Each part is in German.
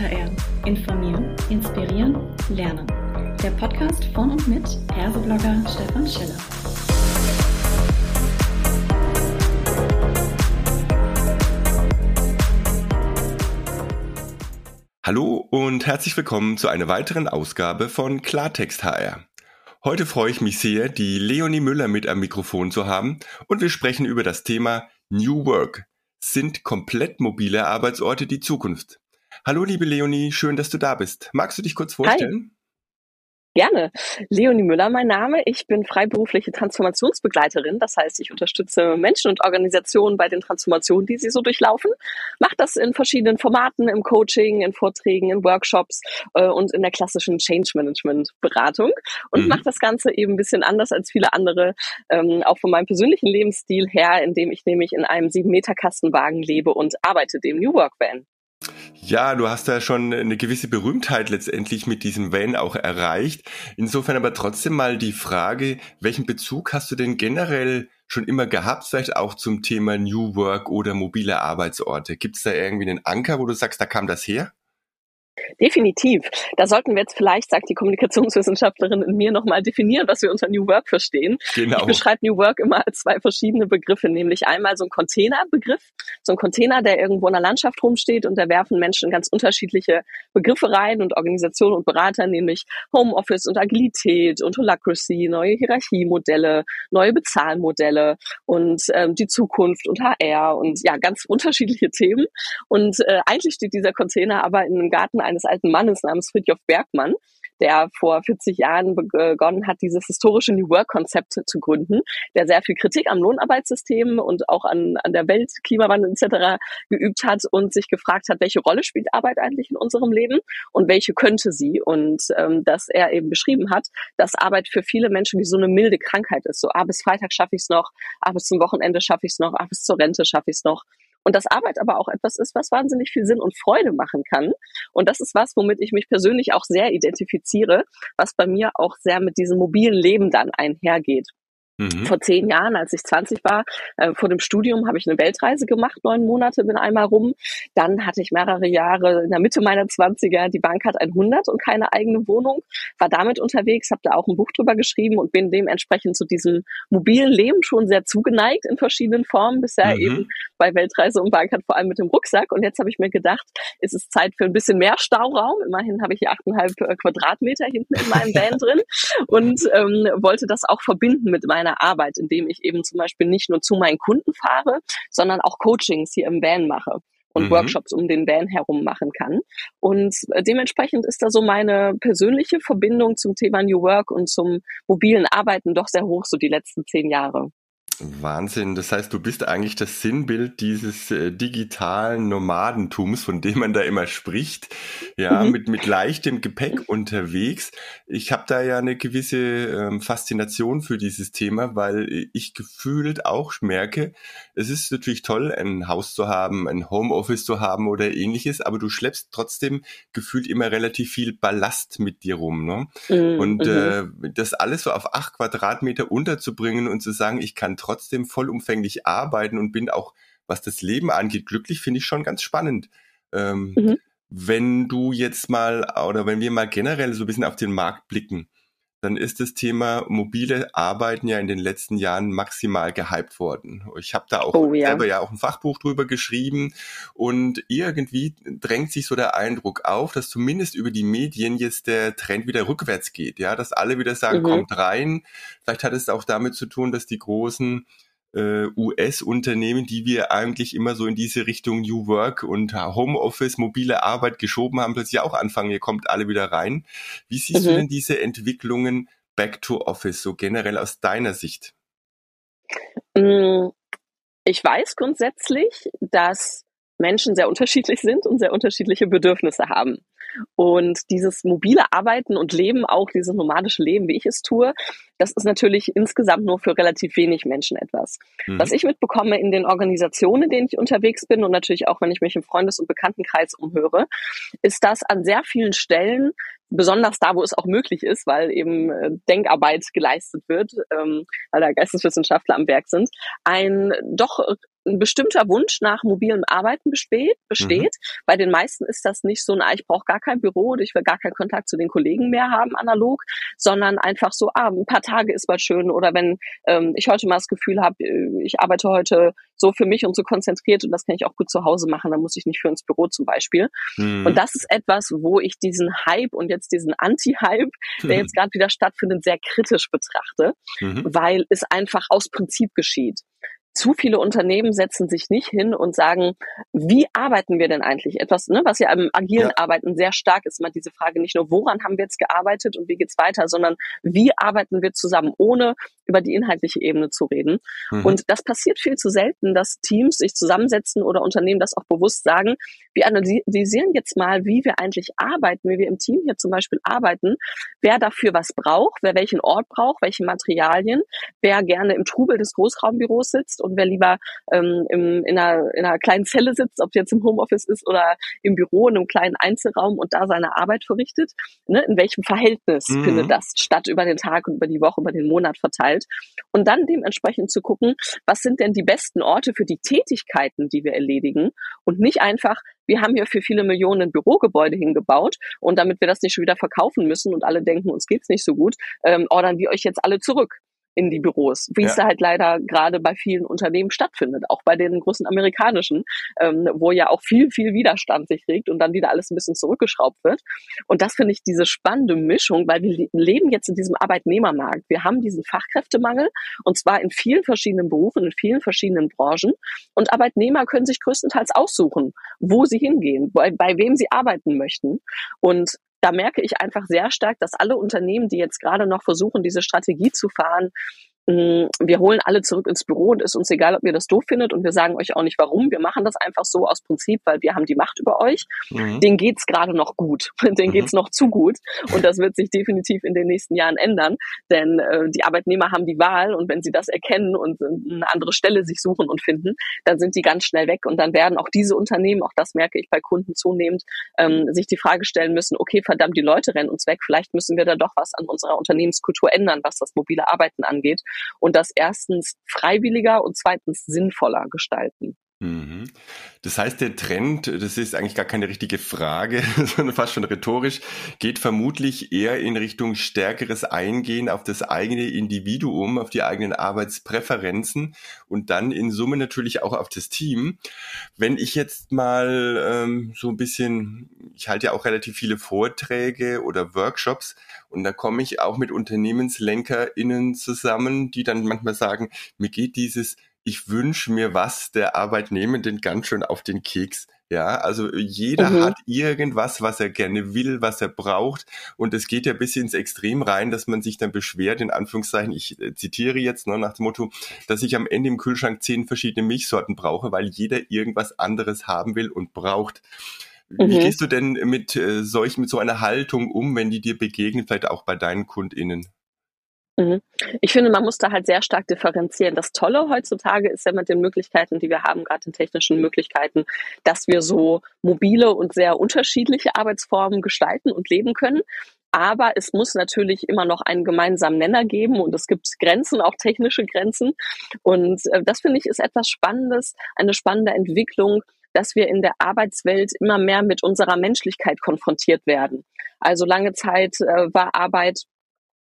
HR. Informieren, inspirieren, lernen. Der Podcast von und mit Herseblogger Stefan Schiller. Hallo und herzlich willkommen zu einer weiteren Ausgabe von Klartext HR. Heute freue ich mich sehr, die Leonie Müller mit am Mikrofon zu haben und wir sprechen über das Thema New Work. Sind komplett mobile Arbeitsorte die Zukunft? Hallo liebe Leonie, schön, dass du da bist. Magst du dich kurz vorstellen? Hi. Gerne. Leonie Müller, mein Name. Ich bin freiberufliche Transformationsbegleiterin. Das heißt, ich unterstütze Menschen und Organisationen bei den Transformationen, die sie so durchlaufen. Mache das in verschiedenen Formaten, im Coaching, in Vorträgen, in Workshops äh, und in der klassischen Change Management Beratung. Und mhm. mache das Ganze eben ein bisschen anders als viele andere, ähm, auch von meinem persönlichen Lebensstil her, indem ich nämlich in einem sieben Meter Kastenwagen lebe und arbeite, dem New Work Van. Ja, du hast da schon eine gewisse Berühmtheit letztendlich mit diesem Van auch erreicht. Insofern aber trotzdem mal die Frage, welchen Bezug hast du denn generell schon immer gehabt, vielleicht auch zum Thema New Work oder mobile Arbeitsorte? Gibt es da irgendwie einen Anker, wo du sagst, da kam das her? Definitiv. Da sollten wir jetzt vielleicht, sagt die Kommunikationswissenschaftlerin in mir, nochmal definieren, was wir unter New Work verstehen. Genau. Ich beschreibe New Work immer als zwei verschiedene Begriffe, nämlich einmal so ein Containerbegriff, so ein Container, der irgendwo in der Landschaft rumsteht und da werfen Menschen ganz unterschiedliche Begriffe rein und Organisationen und Berater, nämlich Homeoffice und Agilität und Holacracy, neue Hierarchiemodelle, neue Bezahlmodelle und ähm, die Zukunft und HR und ja, ganz unterschiedliche Themen. Und äh, eigentlich steht dieser Container aber in einem Garten eines alten Mannes namens Fritjof Bergmann, der vor 40 Jahren begonnen hat, dieses historische New Work-Konzept zu gründen, der sehr viel Kritik am Lohnarbeitssystem und auch an, an der Welt, Klimawandel etc. geübt hat und sich gefragt hat, welche Rolle spielt Arbeit eigentlich in unserem Leben und welche könnte sie und ähm, dass er eben beschrieben hat, dass Arbeit für viele Menschen wie so eine milde Krankheit ist. So, ah, bis Freitag schaffe ich es noch, ah, bis zum Wochenende schaffe ich es noch, ah, bis zur Rente schaffe ich es noch. Und dass Arbeit aber auch etwas ist, was wahnsinnig viel Sinn und Freude machen kann. Und das ist was, womit ich mich persönlich auch sehr identifiziere, was bei mir auch sehr mit diesem mobilen Leben dann einhergeht. Mhm. Vor zehn Jahren, als ich 20 war, äh, vor dem Studium habe ich eine Weltreise gemacht, neun Monate, bin einmal rum. Dann hatte ich mehrere Jahre in der Mitte meiner 20er, die Bank hat 100 und keine eigene Wohnung, war damit unterwegs, habe da auch ein Buch drüber geschrieben und bin dementsprechend zu diesem mobilen Leben schon sehr zugeneigt in verschiedenen Formen. Bisher mhm. eben bei Weltreise und Bank hat vor allem mit dem Rucksack. Und jetzt habe ich mir gedacht, es ist Zeit für ein bisschen mehr Stauraum. Immerhin habe ich hier achteinhalb äh, Quadratmeter hinten in meinem Van drin und ähm, wollte das auch verbinden mit meiner meiner Arbeit, indem ich eben zum Beispiel nicht nur zu meinen Kunden fahre, sondern auch Coachings hier im Van mache und mhm. Workshops um den Van herum machen kann. Und äh, dementsprechend ist da so meine persönliche Verbindung zum Thema New Work und zum mobilen Arbeiten doch sehr hoch, so die letzten zehn Jahre. Wahnsinn. Das heißt, du bist eigentlich das Sinnbild dieses äh, digitalen Nomadentums, von dem man da immer spricht. Ja, mhm. mit, mit leichtem Gepäck unterwegs. Ich habe da ja eine gewisse ähm, Faszination für dieses Thema, weil ich gefühlt auch merke, es ist natürlich toll, ein Haus zu haben, ein Homeoffice zu haben oder ähnliches, aber du schleppst trotzdem gefühlt immer relativ viel Ballast mit dir rum. Ne? Mhm. Und mhm. äh, das alles so auf acht Quadratmeter unterzubringen und zu sagen, ich kann trotzdem trotzdem vollumfänglich arbeiten und bin auch, was das Leben angeht, glücklich, finde ich schon ganz spannend. Ähm, mhm. Wenn du jetzt mal oder wenn wir mal generell so ein bisschen auf den Markt blicken, dann ist das Thema mobile Arbeiten ja in den letzten Jahren maximal gehypt worden. Ich habe da auch oh, ja. selber ja auch ein Fachbuch drüber geschrieben und irgendwie drängt sich so der Eindruck auf, dass zumindest über die Medien jetzt der Trend wieder rückwärts geht, ja, dass alle wieder sagen, mhm. kommt rein. Vielleicht hat es auch damit zu tun, dass die großen äh, US-Unternehmen, die wir eigentlich immer so in diese Richtung New Work und Homeoffice, mobile Arbeit geschoben haben, plötzlich auch anfangen, ihr kommt alle wieder rein. Wie siehst mhm. du denn diese Entwicklungen Back to Office, so generell aus deiner Sicht? Mm, ich weiß grundsätzlich, dass Menschen sehr unterschiedlich sind und sehr unterschiedliche Bedürfnisse haben. Und dieses mobile Arbeiten und Leben, auch dieses nomadische Leben, wie ich es tue, das ist natürlich insgesamt nur für relativ wenig Menschen etwas. Mhm. Was ich mitbekomme in den Organisationen, in denen ich unterwegs bin und natürlich auch, wenn ich mich im Freundes- und Bekanntenkreis umhöre, ist, dass an sehr vielen Stellen besonders da, wo es auch möglich ist, weil eben äh, Denkarbeit geleistet wird, ähm, weil da Geisteswissenschaftler am Werk sind, ein doch ein bestimmter Wunsch nach mobilem Arbeiten besteht. besteht. Mhm. Bei den meisten ist das nicht so, na, ich brauche gar kein Büro und ich will gar keinen Kontakt zu den Kollegen mehr haben, analog, sondern einfach so, ah, ein paar Tage ist mal schön oder wenn ähm, ich heute mal das Gefühl habe, äh, ich arbeite heute so für mich und so konzentriert und das kann ich auch gut zu Hause machen, dann muss ich nicht für ins Büro zum Beispiel. Mhm. Und das ist etwas, wo ich diesen Hype und jetzt diesen Anti-Hype, der jetzt gerade wieder stattfindet, sehr kritisch betrachte, mhm. weil es einfach aus Prinzip geschieht zu viele Unternehmen setzen sich nicht hin und sagen, wie arbeiten wir denn eigentlich? Etwas, ne, was ja im agilen ja. Arbeiten sehr stark ist, immer diese Frage nicht nur, woran haben wir jetzt gearbeitet und wie geht's weiter, sondern wie arbeiten wir zusammen, ohne über die inhaltliche Ebene zu reden. Mhm. Und das passiert viel zu selten, dass Teams sich zusammensetzen oder Unternehmen das auch bewusst sagen, wir analysieren jetzt mal, wie wir eigentlich arbeiten, wie wir im Team hier zum Beispiel arbeiten, wer dafür was braucht, wer welchen Ort braucht, welche Materialien, wer gerne im Trubel des Großraumbüros sitzt und wer lieber ähm, im, in, einer, in einer kleinen Zelle sitzt, ob jetzt im Homeoffice ist oder im Büro in einem kleinen Einzelraum und da seine Arbeit verrichtet, ne, in welchem Verhältnis mhm. findet das statt über den Tag und über die Woche, über den Monat verteilt? Und dann dementsprechend zu gucken, was sind denn die besten Orte für die Tätigkeiten, die wir erledigen? Und nicht einfach, wir haben hier für viele Millionen Bürogebäude hingebaut und damit wir das nicht schon wieder verkaufen müssen und alle denken, uns geht's nicht so gut, ähm, ordern wir euch jetzt alle zurück in die Büros, wie ja. es halt leider gerade bei vielen Unternehmen stattfindet, auch bei den großen amerikanischen, ähm, wo ja auch viel, viel Widerstand sich regt und dann wieder alles ein bisschen zurückgeschraubt wird. Und das finde ich diese spannende Mischung, weil wir leben jetzt in diesem Arbeitnehmermarkt. Wir haben diesen Fachkräftemangel und zwar in vielen verschiedenen Berufen, in vielen verschiedenen Branchen. Und Arbeitnehmer können sich größtenteils aussuchen, wo sie hingehen, bei, bei wem sie arbeiten möchten. Und da merke ich einfach sehr stark, dass alle Unternehmen, die jetzt gerade noch versuchen, diese Strategie zu fahren, wir holen alle zurück ins Büro und ist uns egal, ob ihr das doof findet und wir sagen euch auch nicht warum. Wir machen das einfach so aus Prinzip, weil wir haben die Macht über euch. Mhm. Denen geht's gerade noch gut. Denen mhm. geht's noch zu gut. Und das wird sich definitiv in den nächsten Jahren ändern, denn äh, die Arbeitnehmer haben die Wahl und wenn sie das erkennen und eine andere Stelle sich suchen und finden, dann sind die ganz schnell weg und dann werden auch diese Unternehmen, auch das merke ich bei Kunden zunehmend, ähm, sich die Frage stellen müssen, okay, verdammt, die Leute rennen uns weg, vielleicht müssen wir da doch was an unserer Unternehmenskultur ändern, was das mobile Arbeiten angeht und das erstens freiwilliger und zweitens sinnvoller gestalten. Mhm. Das heißt, der Trend, das ist eigentlich gar keine richtige Frage, sondern fast schon rhetorisch, geht vermutlich eher in Richtung stärkeres Eingehen auf das eigene Individuum, auf die eigenen Arbeitspräferenzen und dann in Summe natürlich auch auf das Team. Wenn ich jetzt mal ähm, so ein bisschen, ich halte ja auch relativ viele Vorträge oder Workshops und da komme ich auch mit UnternehmenslenkerInnen zusammen, die dann manchmal sagen, mir geht dieses ich wünsche mir was der Arbeitnehmenden ganz schön auf den Keks. Ja, also jeder mhm. hat irgendwas, was er gerne will, was er braucht. Und es geht ja bis ins Extrem rein, dass man sich dann beschwert, in Anführungszeichen, ich äh, zitiere jetzt ne, nach dem Motto, dass ich am Ende im Kühlschrank zehn verschiedene Milchsorten brauche, weil jeder irgendwas anderes haben will und braucht. Mhm. Wie gehst du denn mit äh, solch, mit so einer Haltung um, wenn die dir begegnen, vielleicht auch bei deinen KundInnen? Mhm. Ich finde, man muss da halt sehr stark differenzieren. Das Tolle heutzutage ist ja mit den Möglichkeiten, die wir haben, gerade den technischen Möglichkeiten, dass wir so mobile und sehr unterschiedliche Arbeitsformen gestalten und leben können. Aber es muss natürlich immer noch einen gemeinsamen Nenner geben und es gibt Grenzen, auch technische Grenzen. Und äh, das finde ich ist etwas Spannendes, eine spannende Entwicklung, dass wir in der Arbeitswelt immer mehr mit unserer Menschlichkeit konfrontiert werden. Also lange Zeit äh, war Arbeit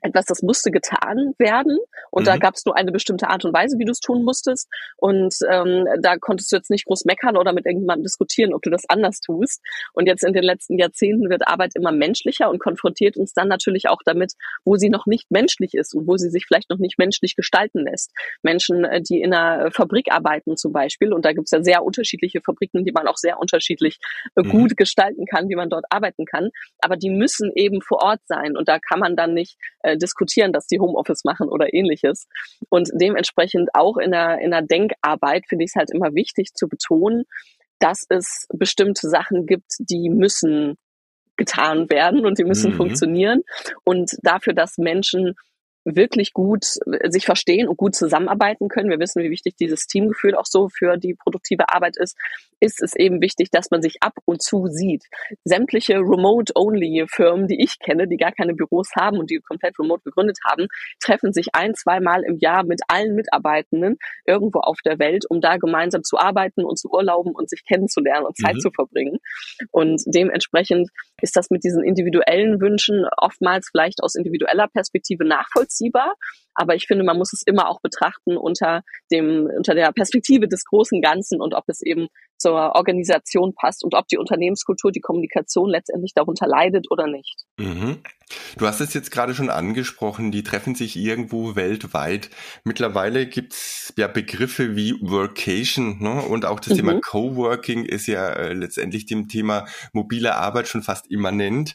etwas, das musste getan werden und mhm. da gab es nur eine bestimmte Art und Weise, wie du es tun musstest und ähm, da konntest du jetzt nicht groß meckern oder mit irgendjemandem diskutieren, ob du das anders tust und jetzt in den letzten Jahrzehnten wird Arbeit immer menschlicher und konfrontiert uns dann natürlich auch damit, wo sie noch nicht menschlich ist und wo sie sich vielleicht noch nicht menschlich gestalten lässt. Menschen, äh, die in einer Fabrik arbeiten zum Beispiel und da gibt es ja sehr unterschiedliche Fabriken, die man auch sehr unterschiedlich äh, mhm. gut gestalten kann, wie man dort arbeiten kann, aber die müssen eben vor Ort sein und da kann man dann nicht äh, äh, diskutieren, dass die Homeoffice machen oder ähnliches. Und dementsprechend auch in der, in der Denkarbeit finde ich es halt immer wichtig zu betonen, dass es bestimmte Sachen gibt, die müssen getan werden und die müssen mhm. funktionieren. Und dafür, dass Menschen wirklich gut äh, sich verstehen und gut zusammenarbeiten können. Wir wissen, wie wichtig dieses Teamgefühl auch so für die produktive Arbeit ist. Ist es eben wichtig, dass man sich ab und zu sieht. Sämtliche Remote-Only-Firmen, die ich kenne, die gar keine Büros haben und die komplett remote gegründet haben, treffen sich ein, zweimal im Jahr mit allen Mitarbeitenden irgendwo auf der Welt, um da gemeinsam zu arbeiten und zu urlauben und sich kennenzulernen und Zeit mhm. zu verbringen. Und dementsprechend ist das mit diesen individuellen Wünschen oftmals vielleicht aus individueller Perspektive nachvollziehbar. Aber ich finde, man muss es immer auch betrachten unter dem, unter der Perspektive des großen Ganzen und ob es eben zur Organisation passt und ob die Unternehmenskultur, die Kommunikation letztendlich darunter leidet oder nicht. Mhm. Du hast es jetzt gerade schon angesprochen, die treffen sich irgendwo weltweit. Mittlerweile gibt es ja Begriffe wie Workation ne? und auch das mhm. Thema Coworking ist ja äh, letztendlich dem Thema mobile Arbeit schon fast immanent.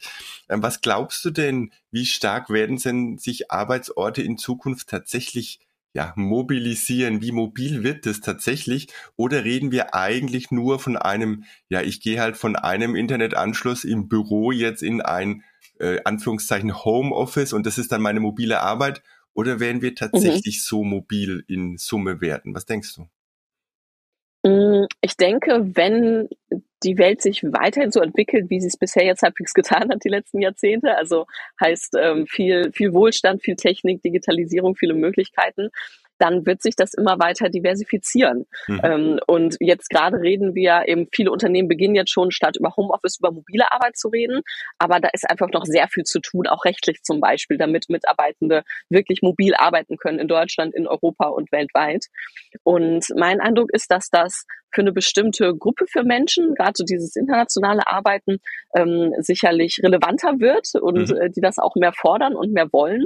Ähm, was glaubst du denn, wie stark werden denn sich Arbeitsorte in Zukunft tatsächlich ja, mobilisieren? Wie mobil wird das tatsächlich? Oder reden wir eigentlich nur von einem, ja, ich gehe halt von einem Internetanschluss im Büro jetzt in ein, äh, Anführungszeichen, Homeoffice und das ist dann meine mobile Arbeit? Oder werden wir mhm. tatsächlich mhm. so mobil in Summe werden? Was denkst du? Mm, ich denke, wenn die Welt sich weiterhin so entwickelt, wie sie es bisher jetzt halbwegs getan hat, die letzten Jahrzehnte, also heißt ähm, viel, viel Wohlstand, viel Technik, Digitalisierung, viele Möglichkeiten, dann wird sich das immer weiter diversifizieren. Mhm. Ähm, und jetzt gerade reden wir eben, viele Unternehmen beginnen jetzt schon, statt über Homeoffice, über mobile Arbeit zu reden. Aber da ist einfach noch sehr viel zu tun, auch rechtlich zum Beispiel, damit Mitarbeitende wirklich mobil arbeiten können in Deutschland, in Europa und weltweit. Und mein Eindruck ist, dass das für eine bestimmte Gruppe für Menschen, gerade so dieses internationale Arbeiten, ähm, sicherlich relevanter wird und mhm. äh, die das auch mehr fordern und mehr wollen.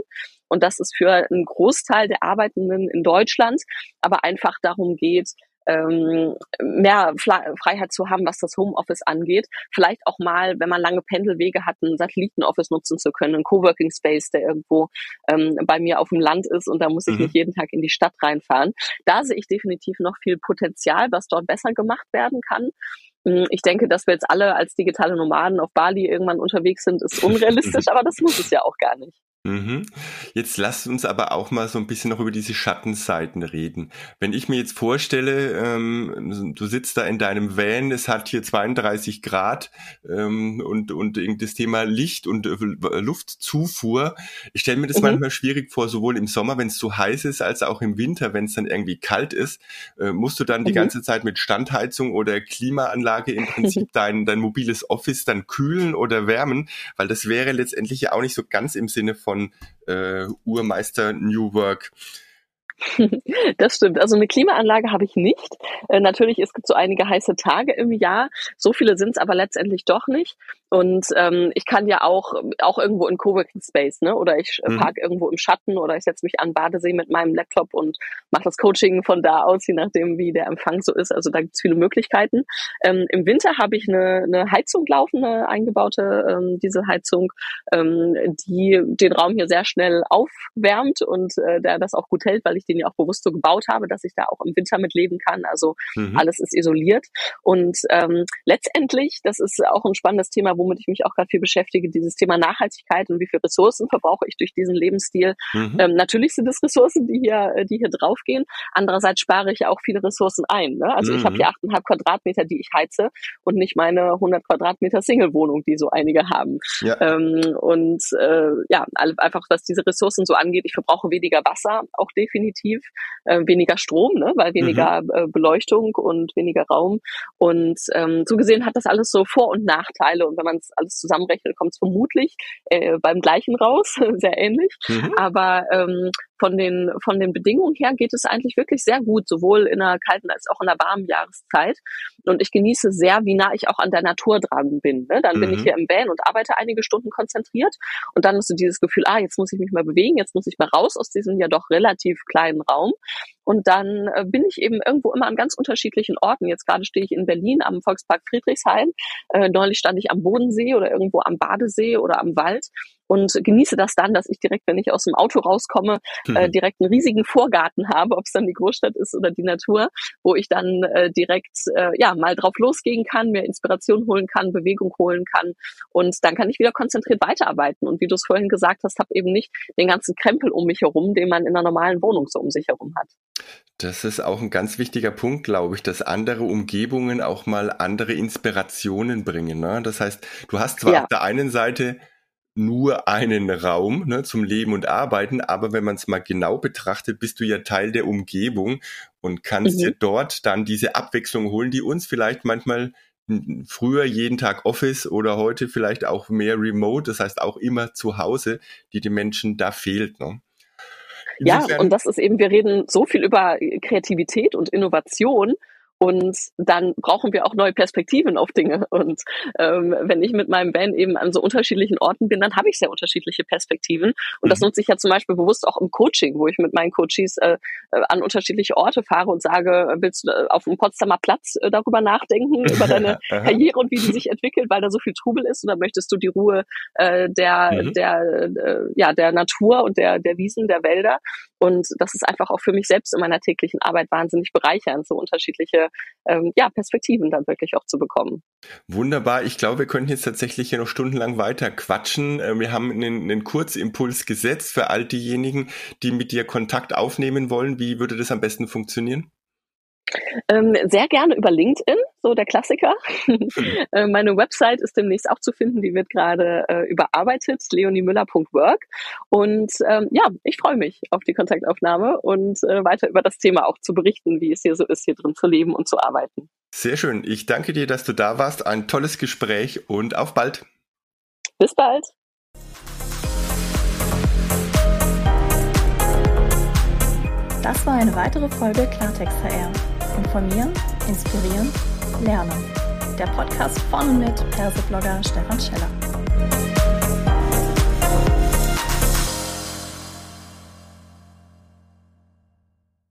Und dass es für einen Großteil der Arbeitenden in Deutschland aber einfach darum geht, ähm, mehr Freiheit zu haben, was das Homeoffice angeht. Vielleicht auch mal, wenn man lange Pendelwege hat, ein Satellitenoffice nutzen zu können, ein Coworking Space, der irgendwo ähm, bei mir auf dem Land ist und da muss ich mhm. nicht jeden Tag in die Stadt reinfahren. Da sehe ich definitiv noch viel Potenzial, was dort besser gemacht werden kann. Hm, ich denke, dass wir jetzt alle als digitale Nomaden auf Bali irgendwann unterwegs sind, ist unrealistisch, aber das muss es ja auch gar nicht. Mhm. Jetzt lasst uns aber auch mal so ein bisschen noch über diese Schattenseiten reden. Wenn ich mir jetzt vorstelle, ähm, du sitzt da in deinem Van, es hat hier 32 Grad ähm, und, und das Thema Licht und äh, Luftzufuhr. Ich stelle mir das mhm. manchmal schwierig vor, sowohl im Sommer, wenn es so heiß ist, als auch im Winter, wenn es dann irgendwie kalt ist. Äh, musst du dann mhm. die ganze Zeit mit Standheizung oder Klimaanlage im Prinzip dein, dein mobiles Office dann kühlen oder wärmen? Weil das wäre letztendlich ja auch nicht so ganz im Sinne von von äh, Urmeister New Work. Das stimmt. Also eine Klimaanlage habe ich nicht. Äh, natürlich, es gibt so einige heiße Tage im Jahr. So viele sind es aber letztendlich doch nicht. Und ähm, ich kann ja auch, auch irgendwo in Coworking Space, ne? Oder ich äh, mhm. park irgendwo im Schatten oder ich setze mich an Badesee mit meinem Laptop und mache das Coaching von da aus, je nachdem, wie der Empfang so ist. Also da gibt es viele Möglichkeiten. Ähm, Im Winter habe ich eine, eine Heizung laufen, eine eingebaute ähm, Dieselheizung, ähm, die den Raum hier sehr schnell aufwärmt und äh, der das auch gut hält, weil ich den ja auch bewusst so gebaut habe, dass ich da auch im Winter mit leben kann. Also mhm. alles ist isoliert. Und ähm, letztendlich, das ist auch ein spannendes Thema, womit ich mich auch gerade viel beschäftige, dieses Thema Nachhaltigkeit und wie viel Ressourcen verbrauche ich durch diesen Lebensstil. Mhm. Ähm, natürlich sind es Ressourcen, die hier, äh, die hier draufgehen. Andererseits spare ich ja auch viele Ressourcen ein. Ne? Also mhm. ich habe hier achteinhalb Quadratmeter, die ich heize und nicht meine 100 Quadratmeter Single-Wohnung, die so einige haben. Ja. Ähm, und äh, ja, einfach was diese Ressourcen so angeht, ich verbrauche weniger Wasser, auch definitiv, äh, weniger Strom, ne? weil weniger mhm. äh, Beleuchtung und weniger Raum. Und ähm, so gesehen hat das alles so Vor- und Nachteile. Und wenn man es alles zusammenrechnet, kommt es vermutlich äh, beim gleichen raus, sehr ähnlich. Mhm. Aber ähm, von den, von den Bedingungen her geht es eigentlich wirklich sehr gut, sowohl in der kalten als auch in der warmen Jahreszeit. Und ich genieße sehr, wie nah ich auch an der Natur dran bin. Ne? Dann mhm. bin ich mhm. hier im Van und arbeite einige Stunden konzentriert. Und dann ist so dieses Gefühl, ah, jetzt muss ich mich mal bewegen, jetzt muss ich mal raus aus diesem ja doch relativ kleinen Raum. Und dann äh, bin ich eben irgendwo immer an ganz unterschiedlichen Orten. Jetzt gerade stehe ich in Berlin am Volkspark Friedrichshain. Äh, neulich stand ich am Bodensee oder irgendwo am Badesee oder am Wald. Und genieße das dann, dass ich direkt, wenn ich aus dem Auto rauskomme, mhm. äh, direkt einen riesigen Vorgarten habe, ob es dann die Großstadt ist oder die Natur, wo ich dann äh, direkt äh, ja mal drauf losgehen kann, mir Inspiration holen kann, Bewegung holen kann und dann kann ich wieder konzentriert weiterarbeiten. Und wie du es vorhin gesagt hast, habe eben nicht den ganzen Krempel um mich herum, den man in einer normalen Wohnung so um sich herum hat. Das ist auch ein ganz wichtiger Punkt, glaube ich, dass andere Umgebungen auch mal andere Inspirationen bringen. Ne? Das heißt, du hast zwar ja. auf der einen Seite nur einen Raum ne, zum Leben und Arbeiten, aber wenn man es mal genau betrachtet, bist du ja Teil der Umgebung und kannst mhm. dir dort dann diese Abwechslung holen, die uns vielleicht manchmal früher jeden Tag Office oder heute vielleicht auch mehr Remote, das heißt auch immer zu Hause, die den Menschen da fehlt. Ne? Ja, und das ist eben, wir reden so viel über Kreativität und Innovation und dann brauchen wir auch neue Perspektiven auf Dinge. Und ähm, wenn ich mit meinem Van eben an so unterschiedlichen Orten bin, dann habe ich sehr unterschiedliche Perspektiven. Und mhm. das nutze ich ja zum Beispiel bewusst auch im Coaching, wo ich mit meinen Coaches äh, äh an unterschiedliche Orte fahre und sage, willst du äh, auf dem Potsdamer Platz äh, darüber nachdenken, über deine Karriere und wie sie sich entwickelt, weil da so viel Trubel ist? Oder möchtest du die Ruhe äh, der, mhm. der, äh, ja, der Natur und der, der Wiesen, der Wälder? Und das ist einfach auch für mich selbst in meiner täglichen Arbeit wahnsinnig bereichernd, so unterschiedliche ähm, ja, Perspektiven dann wirklich auch zu bekommen. Wunderbar. Ich glaube, wir könnten jetzt tatsächlich hier noch stundenlang weiter quatschen. Äh, wir haben einen, einen Kurzimpuls gesetzt für all diejenigen, die mit dir Kontakt aufnehmen wollen. Wie würde das am besten funktionieren? Ähm, sehr gerne über LinkedIn, so der Klassiker. äh, meine Website ist demnächst auch zu finden, die wird gerade äh, überarbeitet, leoniemüller.work. Und ähm, ja, ich freue mich auf die Kontaktaufnahme und äh, weiter über das Thema auch zu berichten, wie es hier so ist, hier drin zu leben und zu arbeiten. Sehr schön. Ich danke dir, dass du da warst. Ein tolles Gespräch und auf bald. Bis bald. Das war eine weitere Folge Klartext HR. Informieren, inspirieren, lernen. Der Podcast von und mit Perseblogger Stefan Scheller.